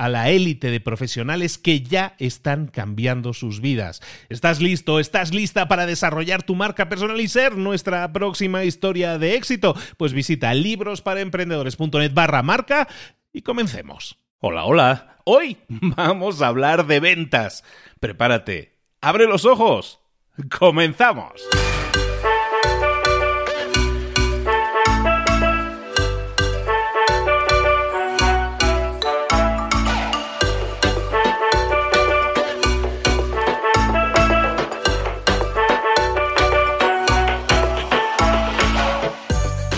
a la élite de profesionales que ya están cambiando sus vidas. ¿Estás listo? ¿Estás lista para desarrollar tu marca personal y ser nuestra próxima historia de éxito? Pues visita librosparaemprendedores.net barra marca y comencemos. Hola, hola. Hoy vamos a hablar de ventas. Prepárate. Abre los ojos. Comenzamos.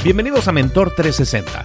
Bienvenidos a Mentor 360,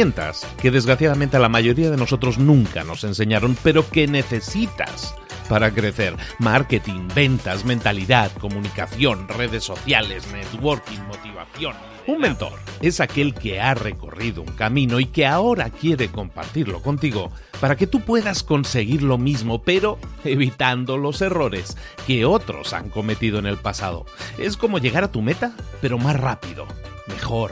que desgraciadamente a la mayoría de nosotros nunca nos enseñaron, pero que necesitas para crecer. Marketing, ventas, mentalidad, comunicación, redes sociales, networking, motivación. Un mentor es aquel que ha recorrido un camino y que ahora quiere compartirlo contigo para que tú puedas conseguir lo mismo, pero evitando los errores que otros han cometido en el pasado. Es como llegar a tu meta, pero más rápido, mejor.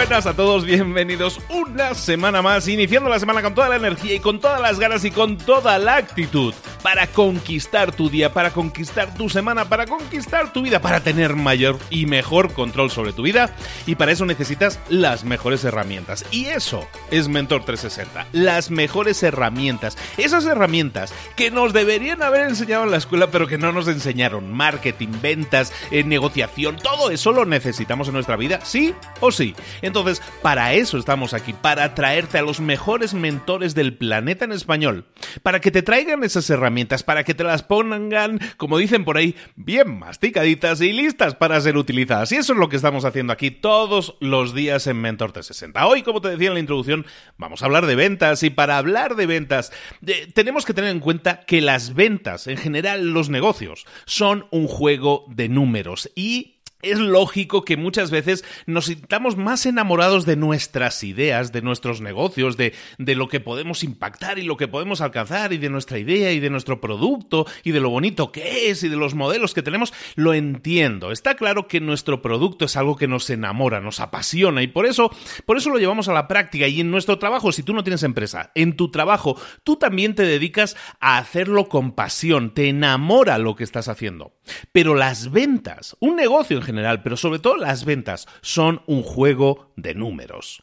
Buenas a todos, bienvenidos una semana más, iniciando la semana con toda la energía y con todas las ganas y con toda la actitud para conquistar tu día, para conquistar tu semana, para conquistar tu vida, para tener mayor y mejor control sobre tu vida. Y para eso necesitas las mejores herramientas. Y eso es Mentor 360, las mejores herramientas. Esas herramientas que nos deberían haber enseñado en la escuela, pero que no nos enseñaron. Marketing, ventas, eh, negociación, todo eso lo necesitamos en nuestra vida, sí o sí. Entonces, para eso estamos aquí, para traerte a los mejores mentores del planeta en español, para que te traigan esas herramientas para que te las pongan, como dicen por ahí, bien masticaditas y listas para ser utilizadas. Y eso es lo que estamos haciendo aquí todos los días en Mentor 360. Hoy, como te decía en la introducción, vamos a hablar de ventas y para hablar de ventas tenemos que tener en cuenta que las ventas, en general los negocios, son un juego de números y es lógico que muchas veces nos sintamos más enamorados de nuestras ideas, de nuestros negocios, de, de, lo que podemos impactar y lo que podemos alcanzar, y de nuestra idea y de nuestro producto, y de lo bonito que es, y de los modelos que tenemos. Lo entiendo. Está claro que nuestro producto es algo que nos enamora, nos apasiona, y por eso, por eso lo llevamos a la práctica. Y en nuestro trabajo, si tú no tienes empresa, en tu trabajo, tú también te dedicas a hacerlo con pasión, te enamora lo que estás haciendo. Pero las ventas, un negocio en general, pero sobre todo las ventas, son un juego de números.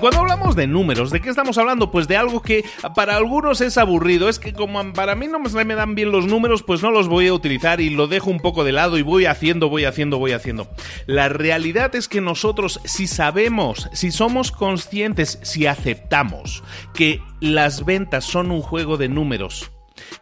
Cuando hablamos de números, ¿de qué estamos hablando? Pues de algo que para algunos es aburrido. Es que como para mí no me dan bien los números, pues no los voy a utilizar y lo dejo un poco de lado y voy haciendo, voy haciendo, voy haciendo. La realidad es que nosotros, si sabemos, si somos conscientes, si aceptamos que las ventas son un juego de números,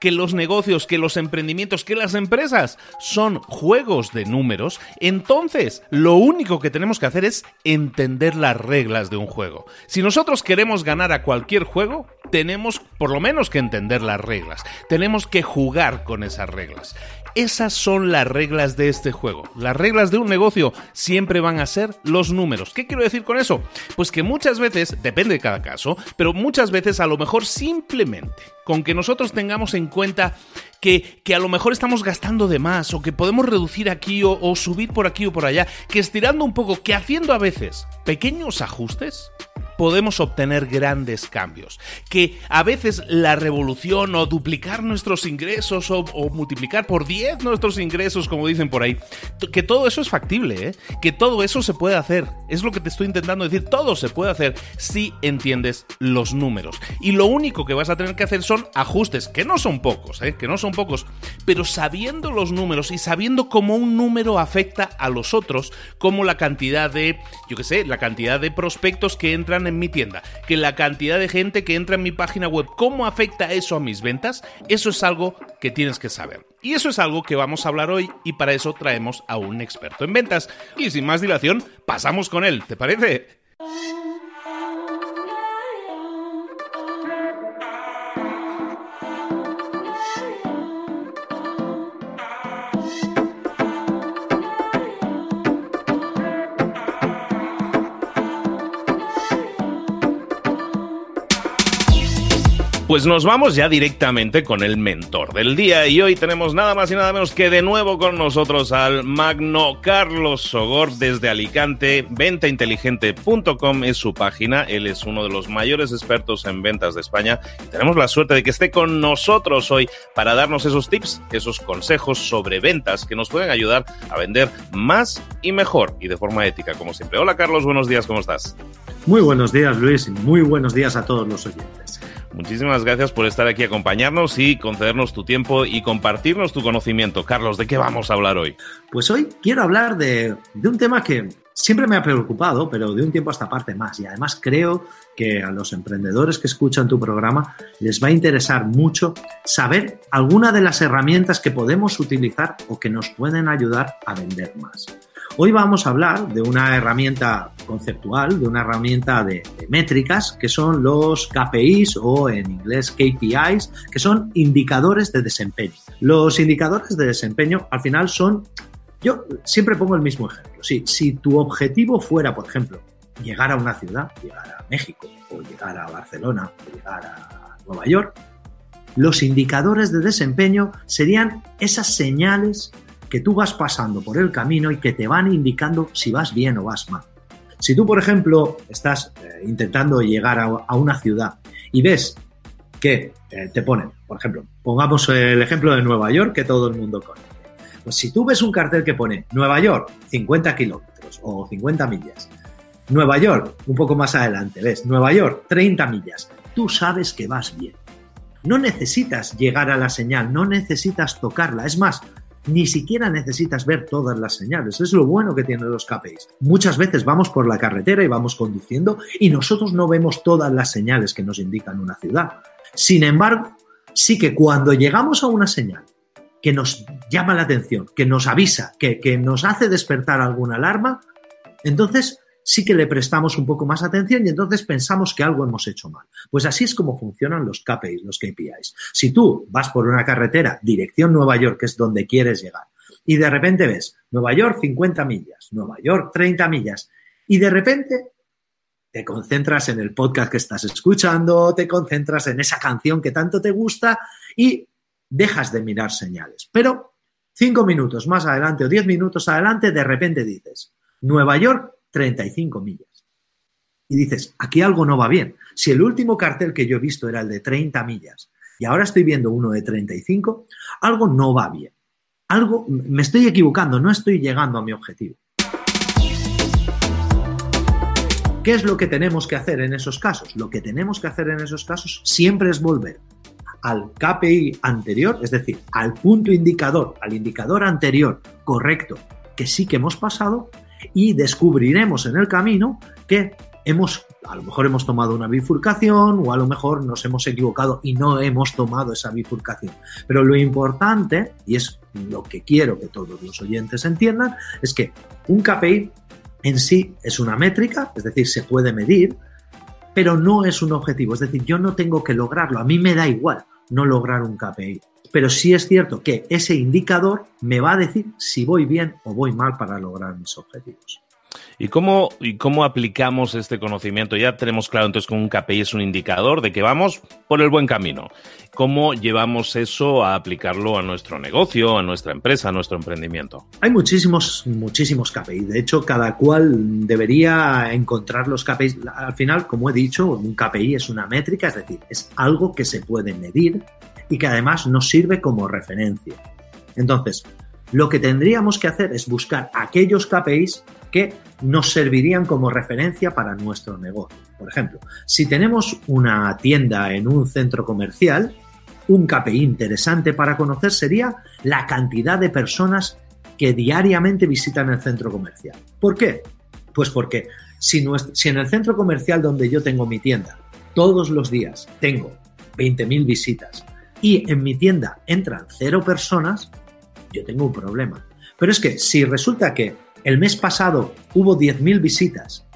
que los negocios, que los emprendimientos, que las empresas son juegos de números, entonces lo único que tenemos que hacer es entender las reglas de un juego. Si nosotros queremos ganar a cualquier juego, tenemos por lo menos que entender las reglas. Tenemos que jugar con esas reglas. Esas son las reglas de este juego. Las reglas de un negocio siempre van a ser los números. ¿Qué quiero decir con eso? Pues que muchas veces, depende de cada caso, pero muchas veces a lo mejor simplemente con que nosotros tengamos en cuenta que, a lo mejor estamos gastando de más o que podemos reducir aquí o, o subir por aquí o por allá, que estirando un poco, que haciendo a veces pequeños ajustes, podemos obtener grandes cambios. Que a veces la revolución o duplicar nuestros ingresos o, multiplicar por 10 nuestros ingresos, como dicen por ahí, que todo eso es factible, ¿eh? que todo eso se puede hacer. Es lo que te estoy intentando decir, todo se puede hacer si entiendes los números. Y lo único que vas a tener que hacer son ajustes, que no son pocos, ¿eh? que no son pocos, pero sabiendo los números y sabiendo cómo un número afecta a los otros, como la cantidad de, yo qué sé, la cantidad de prospectos que entran en mi tienda, que la cantidad de gente que entra en mi página web, ¿cómo afecta eso a mis ventas? Eso es algo que tienes que saber. Y eso es algo que vamos a hablar hoy y para eso traemos a un experto en ventas. Y sin más dilación, pasamos con él, ¿te parece? Pues nos vamos ya directamente con el mentor del día y hoy tenemos nada más y nada menos que de nuevo con nosotros al magno Carlos Sogor desde Alicante. Ventainteligente.com es su página. Él es uno de los mayores expertos en ventas de España y tenemos la suerte de que esté con nosotros hoy para darnos esos tips, esos consejos sobre ventas que nos pueden ayudar a vender más y mejor y de forma ética, como siempre. Hola Carlos, buenos días, ¿cómo estás? Muy buenos días Luis muy buenos días a todos los oyentes. Muchísimas gracias por estar aquí, acompañarnos y concedernos tu tiempo y compartirnos tu conocimiento. Carlos, ¿de qué vamos a hablar hoy? Pues hoy quiero hablar de, un tema que siempre me ha preocupado, pero de un tiempo a esta parte más. Y además creo que a los emprendedores que escuchan tu programa les va a interesar mucho saber alguna de las herramientas que podemos utilizar o que nos pueden ayudar a vender más. Hoy vamos a hablar de una herramienta conceptual, de una herramienta de, métricas, que son los KPIs o en inglés KPIs, que son indicadores de desempeño. Los indicadores de desempeño al final son, yo siempre pongo el mismo ejemplo. Si, si tu objetivo fuera, por ejemplo, llegar a una ciudad, llegar a México o llegar a Barcelona o llegar a Nueva York, los indicadores de desempeño serían esas señales que tú vas pasando por el camino y que te van indicando si vas bien o vas mal. Si tú, por ejemplo, estás eh, intentando llegar a, una ciudad y ves que eh, te ponen, por ejemplo, pongamos el ejemplo de Nueva York que todo el mundo conoce. Pues si tú ves un cartel que pone Nueva York 50 kilómetros o 50 millas, Nueva York un poco más adelante, ves Nueva York 30 millas, tú sabes que vas bien. No necesitas llegar a la señal, no necesitas tocarla. Es más, ni siquiera necesitas ver todas las señales. Es lo bueno que tienen los KPIs. Muchas veces vamos por la carretera y vamos conduciendo y nosotros no vemos todas las señales que nos indican una ciudad. Sin embargo, sí que cuando llegamos a una señal que nos llama la atención, que nos avisa, que, que nos hace despertar alguna alarma, entonces sí que le prestamos un poco más atención y entonces pensamos que algo hemos hecho mal. Pues así es como funcionan los KPIs, los KPIs. Si tú vas por una carretera, dirección Nueva York, que es donde quieres llegar, y de repente ves Nueva York 50 millas, Nueva York 30 millas, y de repente te concentras en el podcast que estás escuchando, te concentras en esa canción que tanto te gusta y dejas de mirar señales. Pero cinco minutos más adelante o diez minutos adelante, de repente dices, Nueva York, 35 millas. Y dices, aquí algo no va bien. Si el último cartel que yo he visto era el de 30 millas y ahora estoy viendo uno de 35, algo no va bien. Algo, me estoy equivocando, no estoy llegando a mi objetivo. ¿Qué es lo que tenemos que hacer en esos casos? Lo que tenemos que hacer en esos casos siempre es volver al KPI anterior, es decir, al punto indicador, al indicador anterior correcto que sí que hemos pasado y descubriremos en el camino que hemos, a lo mejor hemos tomado una bifurcación o a lo mejor nos hemos equivocado y no hemos tomado esa bifurcación. Pero lo importante, y es lo que quiero que todos los oyentes entiendan, es que un KPI en sí es una métrica, es decir, se puede medir, pero no es un objetivo. Es decir, yo no tengo que lograrlo. A mí me da igual no lograr un KPI. Pero sí es cierto que ese indicador me va a decir si voy bien o voy mal para lograr mis objetivos. ¿Y cómo, ¿Y cómo aplicamos este conocimiento? Ya tenemos claro entonces que un KPI es un indicador de que vamos por el buen camino. ¿Cómo llevamos eso a aplicarlo a nuestro negocio, a nuestra empresa, a nuestro emprendimiento? Hay muchísimos, muchísimos KPI. De hecho, cada cual debería encontrar los KPIs. Al final, como he dicho, un KPI es una métrica, es decir, es algo que se puede medir y que además nos sirve como referencia. Entonces, lo que tendríamos que hacer es buscar aquellos KPIs que nos servirían como referencia para nuestro negocio. Por ejemplo, si tenemos una tienda en un centro comercial, un KPI interesante para conocer sería la cantidad de personas que diariamente visitan el centro comercial. ¿Por qué? Pues porque si, en el centro comercial donde yo tengo mi tienda, todos los días tengo 20.000 visitas y en mi tienda entran cero personas, yo tengo un problema. Pero es que si resulta que el mes pasado hubo 10.000 visitas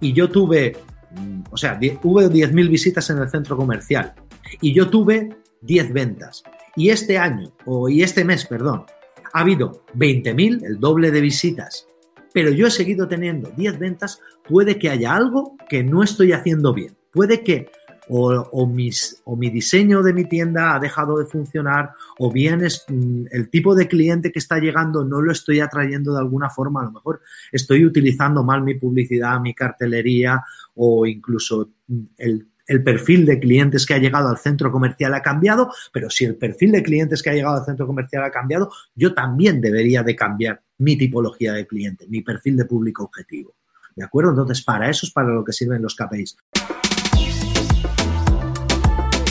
y yo tuve, mm, o sea, hubo 10.000 visitas en el centro comercial y yo tuve 10 ventas y este año, o y este mes, perdón, ha habido 20.000, el doble de visitas, pero yo he seguido teniendo 10 ventas, puede que haya algo que no estoy haciendo bien. Puede que o, mi diseño de mi tienda ha dejado de funcionar, o bien mm, el tipo de cliente que está llegando no lo estoy atrayendo de alguna forma, a lo mejor estoy utilizando mal mi publicidad, mi cartelería, o incluso mm, el el perfil de clientes que ha llegado al centro comercial ha cambiado, pero si el perfil de clientes que ha llegado al centro comercial ha cambiado, yo también debería de cambiar mi tipología de cliente, mi perfil de público objetivo. ¿De acuerdo? Entonces, para eso es para lo que sirven los KPIs.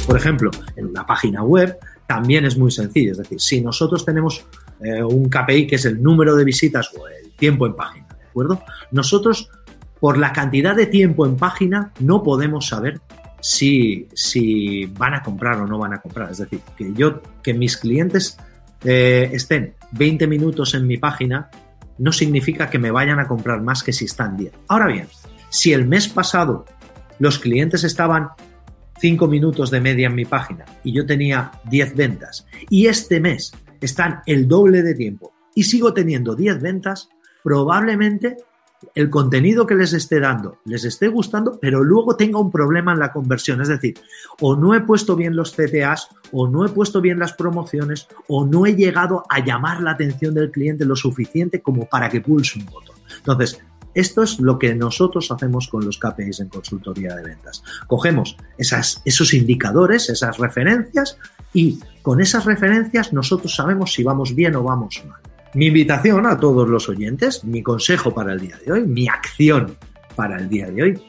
Por ejemplo, en una página web también es muy sencillo. Es decir, si nosotros tenemos eh, un KPI que es el número de visitas o el tiempo en página, ¿de acuerdo? Nosotros, por la cantidad de tiempo en página, no podemos saber si, si van a comprar o no van a comprar. Es decir, que yo, que mis clientes eh, estén 20 minutos en mi página, no significa que me vayan a comprar más que si están 10. Ahora bien, si el mes pasado los clientes estaban 5 minutos de media en mi página y yo tenía 10 ventas y este mes están el doble de tiempo y sigo teniendo 10 ventas, probablemente el contenido que les esté dando les esté gustando, pero luego tenga un problema en la conversión. Es decir, o no he puesto bien los CTAs, o no he puesto bien las promociones, o no he llegado a llamar la atención del cliente lo suficiente como para que pulse un botón. Entonces, esto es lo que nosotros hacemos con los KPIs en consultoría de ventas. Cogemos esos indicadores, esas referencias y con esas referencias nosotros sabemos si vamos bien o vamos mal. Mi invitación a todos los oyentes, mi consejo para el día de hoy, mi acción para el día de hoy,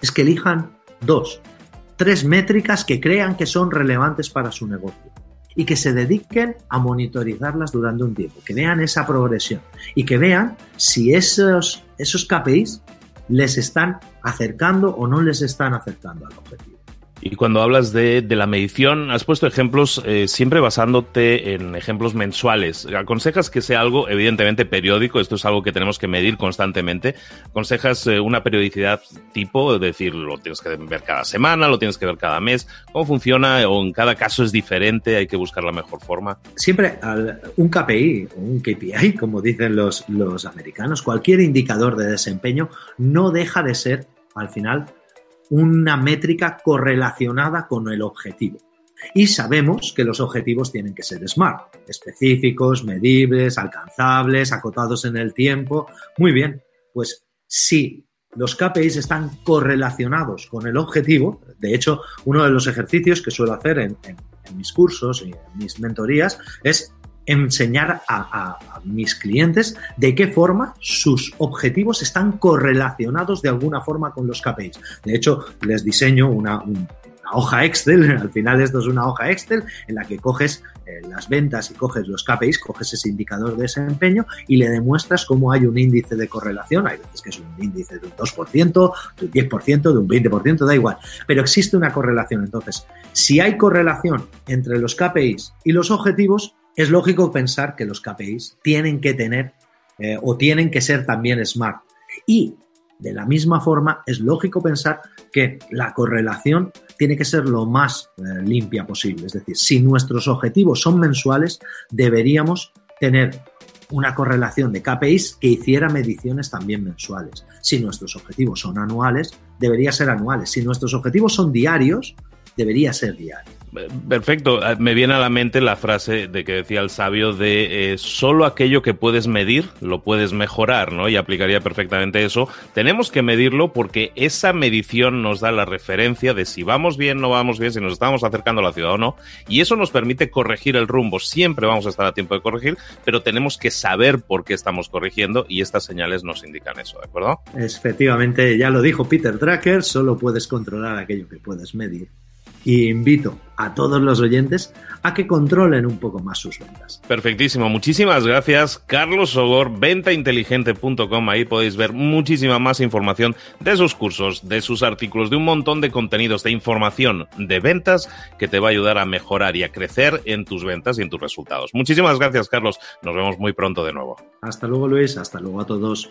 es que elijan dos, tres métricas que crean que son relevantes para su negocio y que se dediquen a monitorizarlas durante un tiempo, que vean esa progresión y que vean si esos, esos KPIs les están acercando o no les están acercando al objetivo. Y cuando hablas de, la medición, has puesto ejemplos eh, siempre basándote en ejemplos mensuales. ¿Aconsejas que sea algo evidentemente periódico? Esto es algo que tenemos que medir constantemente. ¿Aconsejas eh, una periodicidad tipo? Es decir, lo tienes que ver cada semana, lo tienes que ver cada mes. ¿Cómo funciona? ¿O en cada caso es diferente? ¿Hay que buscar la mejor forma? Siempre un KPI un KPI, como dicen los, los americanos, cualquier indicador de desempeño no deja de ser, al final, una métrica correlacionada con el objetivo. Y sabemos que los objetivos tienen que ser SMART, específicos, medibles, alcanzables, acotados en el tiempo. Muy bien, pues si los KPIs están correlacionados con el objetivo, de hecho, uno de los ejercicios que suelo hacer en, en mis cursos y en mis mentorías es enseñar a, mis clientes de qué forma sus objetivos están correlacionados de alguna forma con los KPIs. De hecho, les diseño una, hoja Excel, al final esto es una hoja Excel en la que coges eh, las ventas y coges los KPIs, coges ese indicador de desempeño y le demuestras cómo hay un índice de correlación. Hay veces que es un índice de un 2%, de un 10%, de un 20%, da igual. Pero existe una correlación. Entonces, si hay correlación entre los KPIs y los objetivos, es lógico pensar que los KPIs tienen que tener eh, o tienen que ser también smart. Y de la misma forma, es lógico pensar que la correlación tiene que ser lo más eh, limpia posible. Es decir, si nuestros objetivos son mensuales, deberíamos tener una correlación de KPIs que hiciera mediciones también mensuales. Si nuestros objetivos son anuales, debería ser anuales. Si nuestros objetivos son diarios, debería ser diario. Perfecto. Ah, me viene a la mente la frase de que decía el sabio de eh, solo aquello que puedes medir lo puedes mejorar, ¿no? Y aplicaría perfectamente eso. Tenemos que medirlo porque esa medición nos da la referencia de si vamos bien, no vamos bien, si nos estamos acercando a la ciudad o no. Y eso nos permite corregir el rumbo. Siempre vamos a estar a tiempo de corregir, pero tenemos que saber por qué estamos corrigiendo y estas señales nos indican eso, ¿de acuerdo? Efectivamente, ya lo dijo Peter Drucker, solo puedes controlar aquello que puedes medir y invito a todos los oyentes a que controlen un poco más sus ventas. Perfectísimo, muchísimas gracias Carlos Sogor, ventainteligente.com, ahí podéis ver muchísima más información de sus cursos, de sus artículos, de un montón de contenidos, de información de ventas que te va a ayudar a mejorar y a crecer en tus ventas y en tus resultados. Muchísimas gracias Carlos, nos vemos muy pronto de nuevo. Hasta luego Luis, hasta luego a todos.